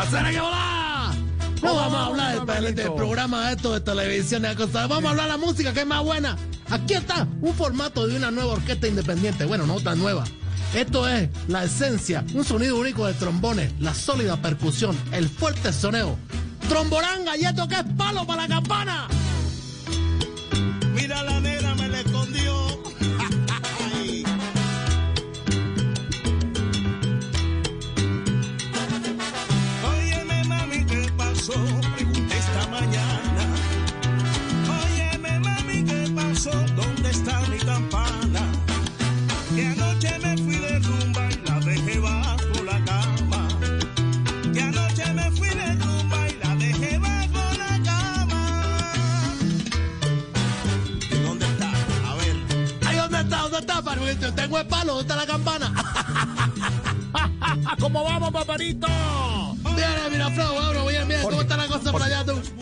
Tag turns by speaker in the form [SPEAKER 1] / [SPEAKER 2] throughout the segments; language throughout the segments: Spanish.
[SPEAKER 1] ¡Hacer que volá! No vamos a hablar del, programa de esto de televisión y cosas. Vamos a hablar de la música que es más buena. Aquí está un formato de una nueva orquesta independiente. Bueno, no tan nueva. Esto es la esencia, un sonido único de trombones, la sólida percusión, el fuerte soneo. Tromboranga, y esto que es palo para la campana.
[SPEAKER 2] Mira la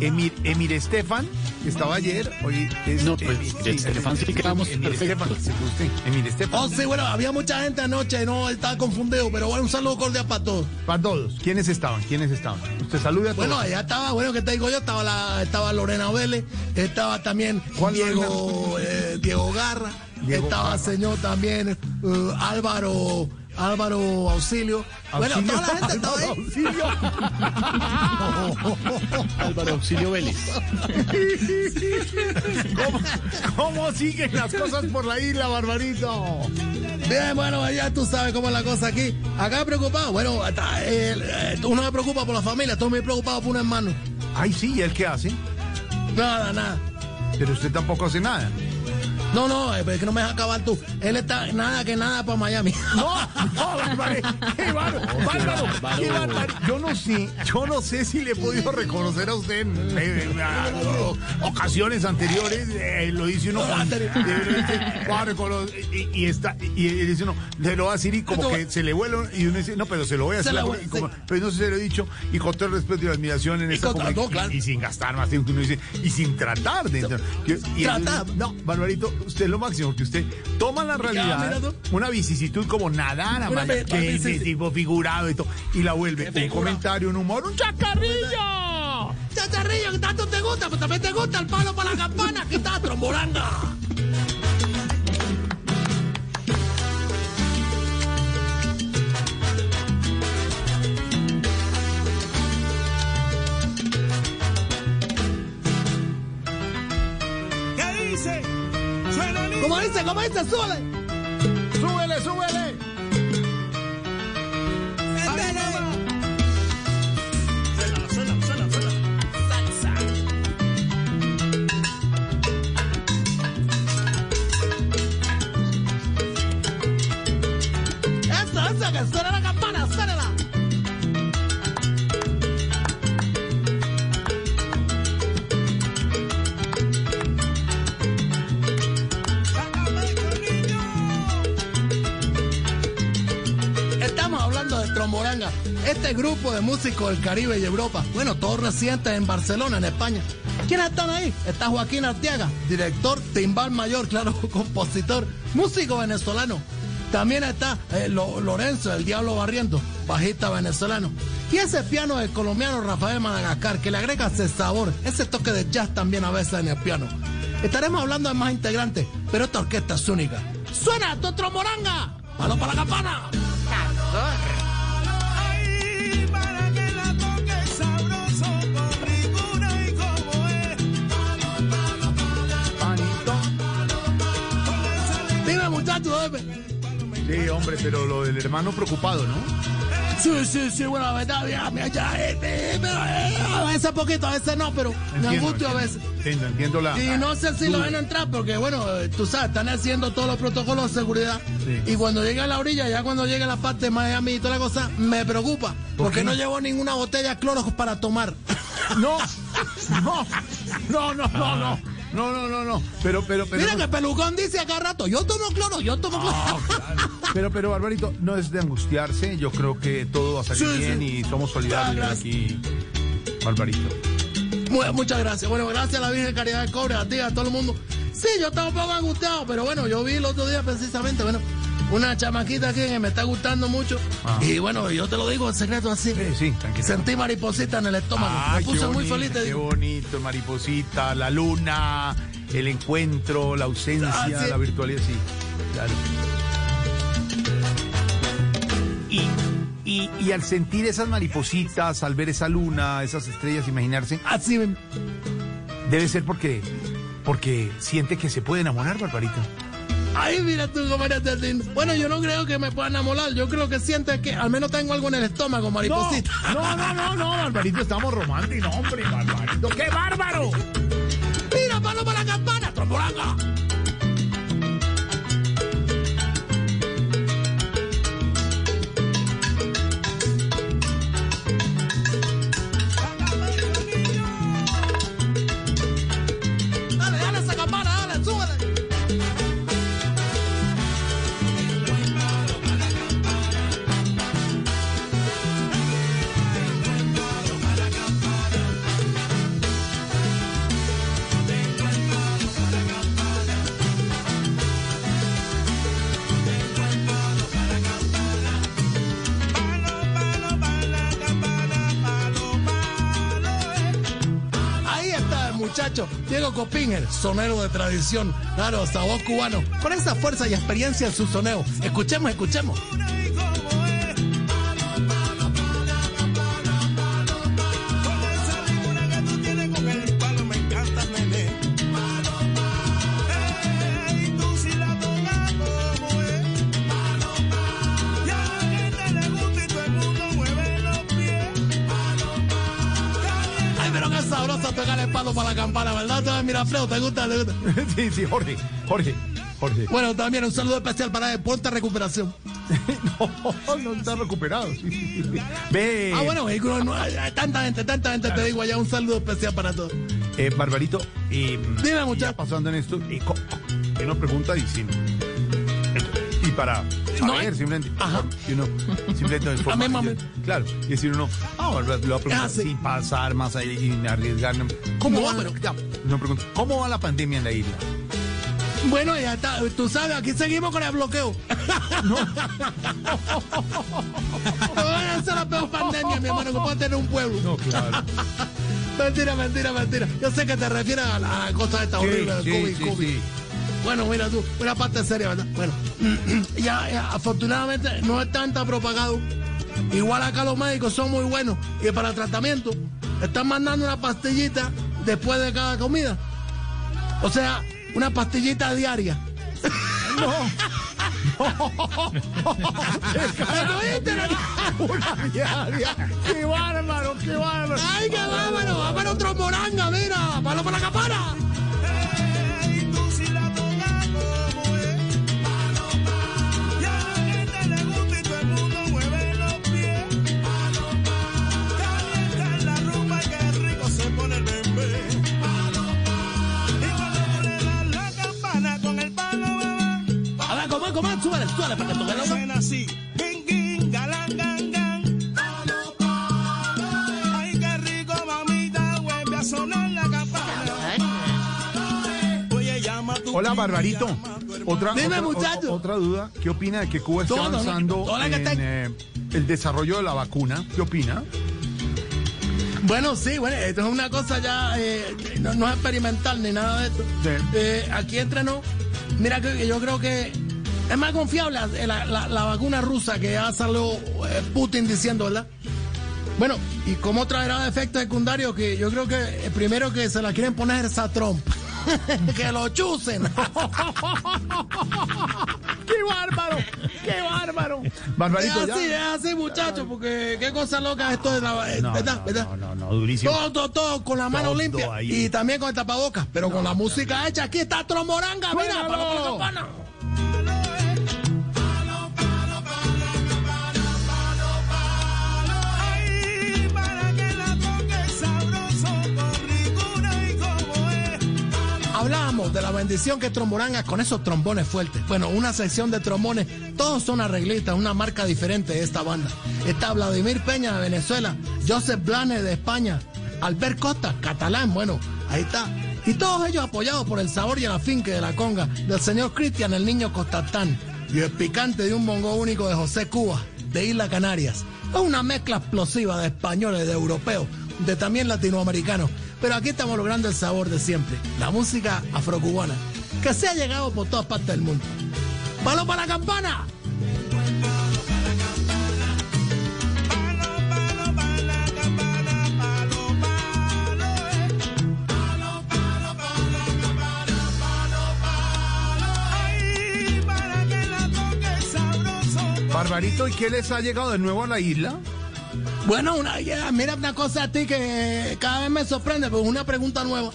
[SPEAKER 3] Emir, Emir Estefan, que estaba ayer, hoy es...
[SPEAKER 4] No, pues,
[SPEAKER 3] Emir-
[SPEAKER 4] de Estefan sí quedamos
[SPEAKER 3] Emir Estefan,
[SPEAKER 4] perfectos.
[SPEAKER 3] sí, usted, Emir Estefan.
[SPEAKER 1] Oh, sí, bueno, había mucha gente anoche, no, estaba confundido, pero bueno, un saludo cordial para todos.
[SPEAKER 3] Para todos. ¿Quiénes estaban? ¿Quiénes estaban? Usted saluda a todos.
[SPEAKER 1] Bueno, allá estaba, bueno, ¿qué te digo yo? Estaba, la, estaba Lorena Vélez, estaba también
[SPEAKER 3] ¿Cuál
[SPEAKER 1] Diego, eh, Diego Garra,
[SPEAKER 3] Diego
[SPEAKER 1] estaba
[SPEAKER 3] Garra.
[SPEAKER 1] señor también eh, Álvaro, Álvaro Auxilio. Bueno,
[SPEAKER 3] Auxilio,
[SPEAKER 1] toda la gente estaba ahí.
[SPEAKER 3] Auxilio.
[SPEAKER 4] Álvaro Auxilio Vélez.
[SPEAKER 3] ¿Cómo, cómo siguen las cosas por la isla, Barbarito?
[SPEAKER 1] Bien, bueno, ya tú sabes cómo es la cosa aquí. Acá preocupado, bueno, hasta, eh, eh, uno me preocupa por la familia, estoy muy preocupado por un hermano.
[SPEAKER 3] Ay, sí, ¿y él qué hace?
[SPEAKER 1] Nada, nada.
[SPEAKER 3] Pero usted tampoco hace nada.
[SPEAKER 1] No, no, es que no me dejas acabar tú. Él está nada que nada para Miami.
[SPEAKER 3] No, no, Bárbaro, qué bárbaro, bárbaro, qué bárbaro. Yo no sé, yo no sé si le he podido reconocer a usted en, en- a- ocasiones anteriores, eh, lo dice uno eh, y, y está, y, y dice uno, se lo va a decir y como que se le vuela y uno dice, no, pero se lo voy a y como-
[SPEAKER 1] sí.
[SPEAKER 3] pero no se lo he dicho, y con todo el respeto y la admiración en esta
[SPEAKER 1] claro.
[SPEAKER 3] y, y sin gastar más tiempo que uno dice, y sin tratar de entrar.
[SPEAKER 1] Tratar.
[SPEAKER 3] no, Barbarito, usted es lo máximo, que usted toma la realidad, una vicisitud como nadar, Amaya,
[SPEAKER 1] ve-
[SPEAKER 3] que es de tipo figurado y todo, y la vuelve un comentario, un humor, un chacarrillo.
[SPEAKER 1] Chacharrillo, que tanto te gusta, pues también te gusta el palo para la campana. Aquí está, trombolanga.
[SPEAKER 2] Dice?
[SPEAKER 1] ¿Cómo dice? Súbele.
[SPEAKER 3] Súbele, súbele.
[SPEAKER 2] Suena, suena, suena, suena.
[SPEAKER 1] Eso, eso, que suena la Tromboranga, este grupo de músicos del Caribe y Europa. Bueno, todos residentes en Barcelona, en España. ¿Quiénes están ahí? Está Joaquín Arteaga, director, timbal mayor, claro, compositor, músico venezolano. También está eh, Lo- Lorenzo, el Diablo Barriento, bajista venezolano. Y ese piano del colombiano Rafael Madagascar, que le agrega ese sabor, ese toque de jazz también a veces en el piano. Estaremos hablando de más integrantes, pero esta orquesta es única. ¡Suena tu Tromboranga! ¡Palo para la campana!
[SPEAKER 2] Ay,
[SPEAKER 3] Sí, hombre, pero lo del hermano preocupado, ¿no?
[SPEAKER 1] Sí, sí, sí, bueno, la verdad, ya, ya, eh, a veces poquito, a veces no, pero me angustio a veces.
[SPEAKER 3] Entiendo, entiendo la.
[SPEAKER 1] Y no sé si lo van a entrar porque, bueno, eh, tú sabes, están haciendo todos los protocolos de seguridad.
[SPEAKER 3] Sí.
[SPEAKER 1] Y cuando llegue a la orilla, ya cuando llegue a la parte de Miami y toda la cosa, me preocupa. Porque no
[SPEAKER 3] no?
[SPEAKER 1] llevo ninguna botella de cloro para tomar.
[SPEAKER 3] No, no, no, no, no, no. No, no, no, no. Pero, pero, pero.
[SPEAKER 1] Mira que Pelucón dice acá rato, yo tomo cloro, yo tomo cloro.
[SPEAKER 3] Pero, pero, Barbarito, no es de angustiarse. Yo creo que todo va a salir
[SPEAKER 1] Sí,
[SPEAKER 3] bien
[SPEAKER 1] sí.
[SPEAKER 3] y somos solidarios aquí, Barbarito.
[SPEAKER 1] Mu- Muchas gracias. Bueno, gracias a la Virgen Caridad del Cobre, a ti, a todo el mundo. Sí, yo estaba un poco angustiado, pero bueno, yo vi el otro día precisamente, bueno, una chamaquita aquí que me está gustando mucho.
[SPEAKER 3] Ah.
[SPEAKER 1] Y bueno, yo te lo digo en secreto así.
[SPEAKER 3] Sí, sí, tranquilo.
[SPEAKER 1] Sentí mariposita en el estómago. Me puse muy feliz, te
[SPEAKER 3] Qué bonito, mariposita, la luna, el encuentro, la ausencia,
[SPEAKER 1] Ah, sí.
[SPEAKER 3] la virtualidad, sí. Claro. Y, y, y al sentir esas maripositas, al ver esa luna, esas estrellas, imaginarse,
[SPEAKER 1] Así
[SPEAKER 3] debe ser porque, porque siente que se puede enamorar, Barbarito.
[SPEAKER 1] Ay, mira tú cómo eres de lindo. Bueno, yo no creo que me pueda enamorar. Yo creo que siente que al menos tengo algo en el estómago, mariposita.
[SPEAKER 3] No, no, no, no, Barbarito, estamos románticos, hombre, Barbarito. ¡Qué bárbaro!
[SPEAKER 1] Mira, palo para la campana, trombolanga. Muchacho Diego Copinger, sonero de tradición, claro, sabor cubano, con esa fuerza y experiencia en su soneo. Escuchemos, escuchemos. Sabroso tocar el palo para la campana, ¿verdad? Mira, Freo, ¿te gusta? ¿Te gusta?
[SPEAKER 3] Sí, sí, Jorge, Jorge, Jorge.
[SPEAKER 1] Bueno, también un saludo especial para pronta recuperación.
[SPEAKER 3] No, no está recuperado. sí, sí, sí. Ve,
[SPEAKER 1] Ah, bueno, vehículo, no, tanta gente, tanta gente, te digo allá, un saludo especial para todos.
[SPEAKER 3] eh, Barbarito, eh,
[SPEAKER 1] Dime,
[SPEAKER 3] ya
[SPEAKER 1] muchacho.
[SPEAKER 3] pasando en esto, y co- y uno pregunta y sin, y para saber,
[SPEAKER 1] hay-
[SPEAKER 3] simplemente,
[SPEAKER 1] Ajá.
[SPEAKER 3] y uno simplemente informa,
[SPEAKER 1] A mí, mami.
[SPEAKER 3] claro, y decir uno, ah, Bárbara, le voy a preguntar
[SPEAKER 1] Ah, sí.
[SPEAKER 3] sin pasar más ahí y arriesgar. ¿Cómo
[SPEAKER 1] No,
[SPEAKER 3] va,
[SPEAKER 1] pero-
[SPEAKER 3] ya, no pregunto, ¿cómo va la pandemia en la isla?
[SPEAKER 1] Bueno, ya está, tú sabes, aquí seguimos con el bloqueo. No. Esa es la peor pandemia, mi hermano, que puede tener un pueblo.
[SPEAKER 3] No, claro.
[SPEAKER 1] Mentira, mentira, mentira. Yo sé que te refieres a la cosa esta horrible del
[SPEAKER 3] sí,
[SPEAKER 1] COVID,
[SPEAKER 3] sí,
[SPEAKER 1] COVID. Bueno, mira tú, una parte seria, ¿verdad? Bueno, ya, ya, afortunadamente no es tanta propagado. Igual acá los médicos son muy buenos y para tratamiento están mandando una pastillita después de cada comida. O sea, una pastillita diaria. ¿Me oíste, no?
[SPEAKER 3] Una diaria. ¡Qué bárbaro, qué bárbaro!
[SPEAKER 1] ¡Ay, qué bárbaro! ¡Va para otro moranga, mira! ¡Palo para la campana!
[SPEAKER 3] Barbarito. Otra,
[SPEAKER 1] Dime,
[SPEAKER 3] otra,
[SPEAKER 1] muchacho.
[SPEAKER 3] o- otra duda. ¿Qué opina de que Cuba
[SPEAKER 1] no,
[SPEAKER 3] avanzando en
[SPEAKER 1] está-
[SPEAKER 3] eh, el desarrollo de la vacuna? ¿Qué opina?
[SPEAKER 1] Bueno, sí, bueno, esto es una cosa ya, eh, no, no es experimental ni nada de esto.
[SPEAKER 3] Sí.
[SPEAKER 1] Eh, aquí entre nos, mira que yo creo que es más confiable la, la- vacuna rusa que ya salió eh, Putin diciendo, ¿verdad? Bueno, ¿y cómo traerá efectos secundarios? Que yo creo que el primero que se la quieren poner es a Trump. que lo chusen.
[SPEAKER 3] ¡Qué bárbaro! ¡Qué bárbaro! Barbarito,
[SPEAKER 1] Es
[SPEAKER 3] ya.
[SPEAKER 1] así, es así, muchachos, porque qué cosa loca esto de la... eh,
[SPEAKER 3] No,
[SPEAKER 1] ¿Verdad?
[SPEAKER 3] no,
[SPEAKER 1] ¿Verdad?
[SPEAKER 3] no, no, no, durísimo.
[SPEAKER 1] Todo, todo, todo con la mano limpia
[SPEAKER 3] ahí.
[SPEAKER 1] y también con el tapabocas, pero con la música hecha. Aquí está Tromoranga, mira, para la campana. De la bendición que es con esos trombones fuertes. Bueno, una sección de trombones, todos son arreglistas, una marca diferente de esta banda. Está Vladimir Peña de Venezuela, Joseph Blanes de España, Albert Costa, catalán, bueno, ahí está. Y todos ellos apoyados por el sabor y el afinque de la conga del señor Cristian, el niño Costatán, y el picante de un bongo único de José Cuba, de Isla Canarias. Es una mezcla explosiva de españoles, de europeos, de también latinoamericanos. Pero aquí estamos logrando el sabor de siempre, la música afrocubana, que se ha llegado por todas partes del mundo. ¡Palo para la campana!
[SPEAKER 3] Barbarito, ¿y qué les ha llegado de nuevo a la isla?
[SPEAKER 1] Bueno, una, ya, mira una cosa a ti que cada vez me sorprende, pues una pregunta nueva.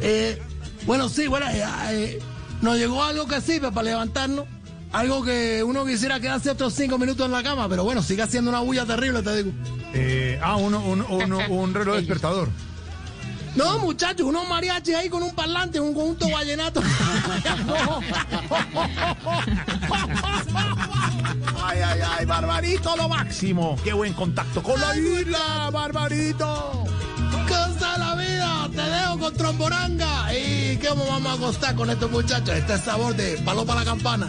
[SPEAKER 1] Eh, bueno, sí, bueno, ya, eh, nos llegó algo que sirve para levantarnos. Algo que uno quisiera quedarse otros cinco minutos en la cama, pero bueno, sigue haciendo una bulla terrible, te digo.
[SPEAKER 3] Eh, ah, uno, un, uno- un reloj despertador.
[SPEAKER 1] No, muchachos, unos mariachis ahí con un parlante, un conjunto vallenato.
[SPEAKER 3] Ay, ay, ay, Barbarito, lo máximo. Qué buen contacto con la isla, Barbarito.
[SPEAKER 1] Cosa la vida, te dejo con tromboranga. ¿Y qué vamos a acostar con estos muchachos? Este sabor de palo para la campana.